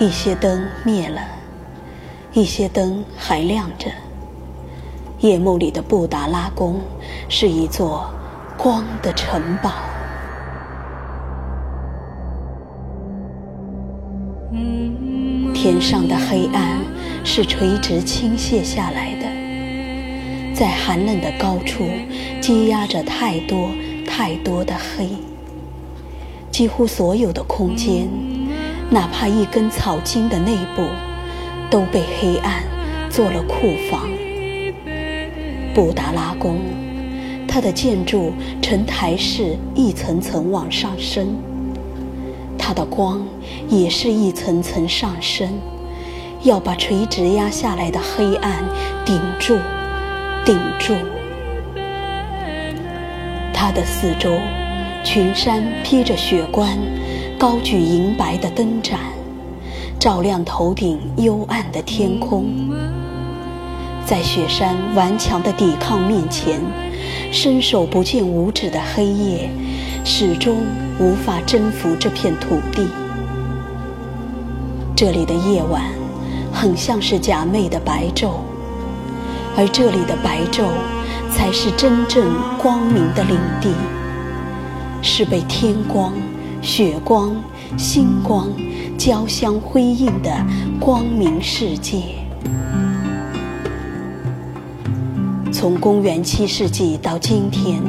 一些灯灭了，一些灯还亮着。夜幕里的布达拉宫是一座光的城堡。天上的黑暗是垂直倾泻下来的，在寒冷的高处积压着太多太多的黑。几乎所有的空间，哪怕一根草茎的内部，都被黑暗做了库房。布达拉宫，它的建筑呈台式，一层层往上升。它的光也是一层层上升，要把垂直压下来的黑暗顶住，顶住。它的四周，群山披着雪冠，高举银白的灯盏，照亮头顶幽暗的天空。在雪山顽强的抵抗面前，伸手不见五指的黑夜，始终无法征服这片土地。这里的夜晚，很像是假寐的白昼，而这里的白昼，才是真正光明的领地，是被天光、雪光、星光交相辉映的光明世界。从公元七世纪到今天，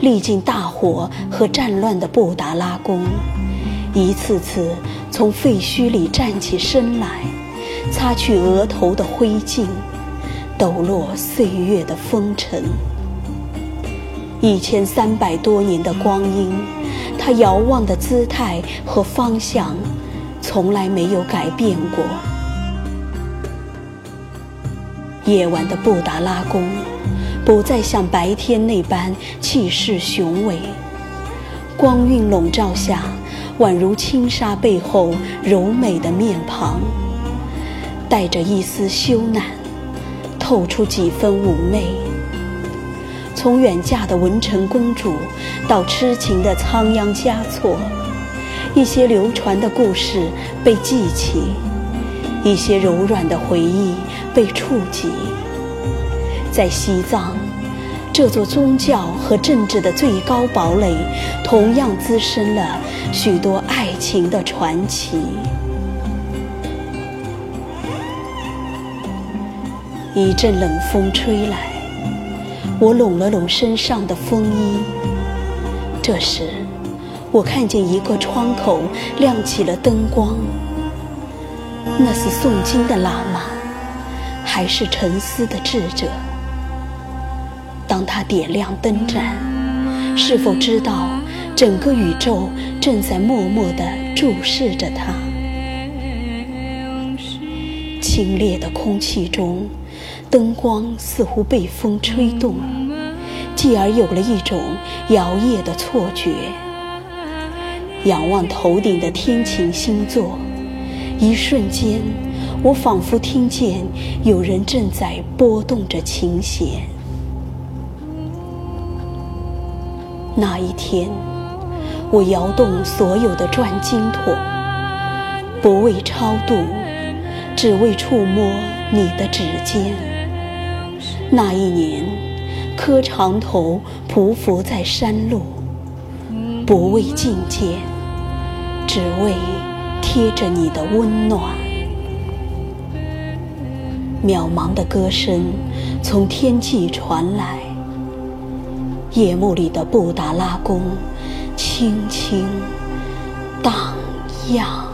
历经大火和战乱的布达拉宫，一次次从废墟里站起身来，擦去额头的灰烬，抖落岁月的风尘。一千三百多年的光阴，它遥望的姿态和方向，从来没有改变过。夜晚的布达拉宫，不再像白天那般气势雄伟。光晕笼罩下，宛如轻纱背后柔美的面庞，带着一丝羞赧，透出几分妩媚。从远嫁的文成公主，到痴情的仓央嘉措，一些流传的故事被记起。一些柔软的回忆被触及，在西藏，这座宗教和政治的最高堡垒，同样滋生了许多爱情的传奇。一阵冷风吹来，我拢了拢身上的风衣。这时，我看见一个窗口亮起了灯光。那是诵经的喇嘛，还是沉思的智者？当他点亮灯盏，是否知道整个宇宙正在默默地注视着他？清冽的空气中，灯光似乎被风吹动，继而有了一种摇曳的错觉。仰望头顶的天琴星座。一瞬间，我仿佛听见有人正在拨动着琴弦。那一天，我摇动所有的转经筒，不为超度，只为触摸你的指尖。那一年，磕长头匍匐在山路，不为觐见，只为。贴着你的温暖，渺茫的歌声从天际传来。夜幕里的布达拉宫，轻轻荡漾。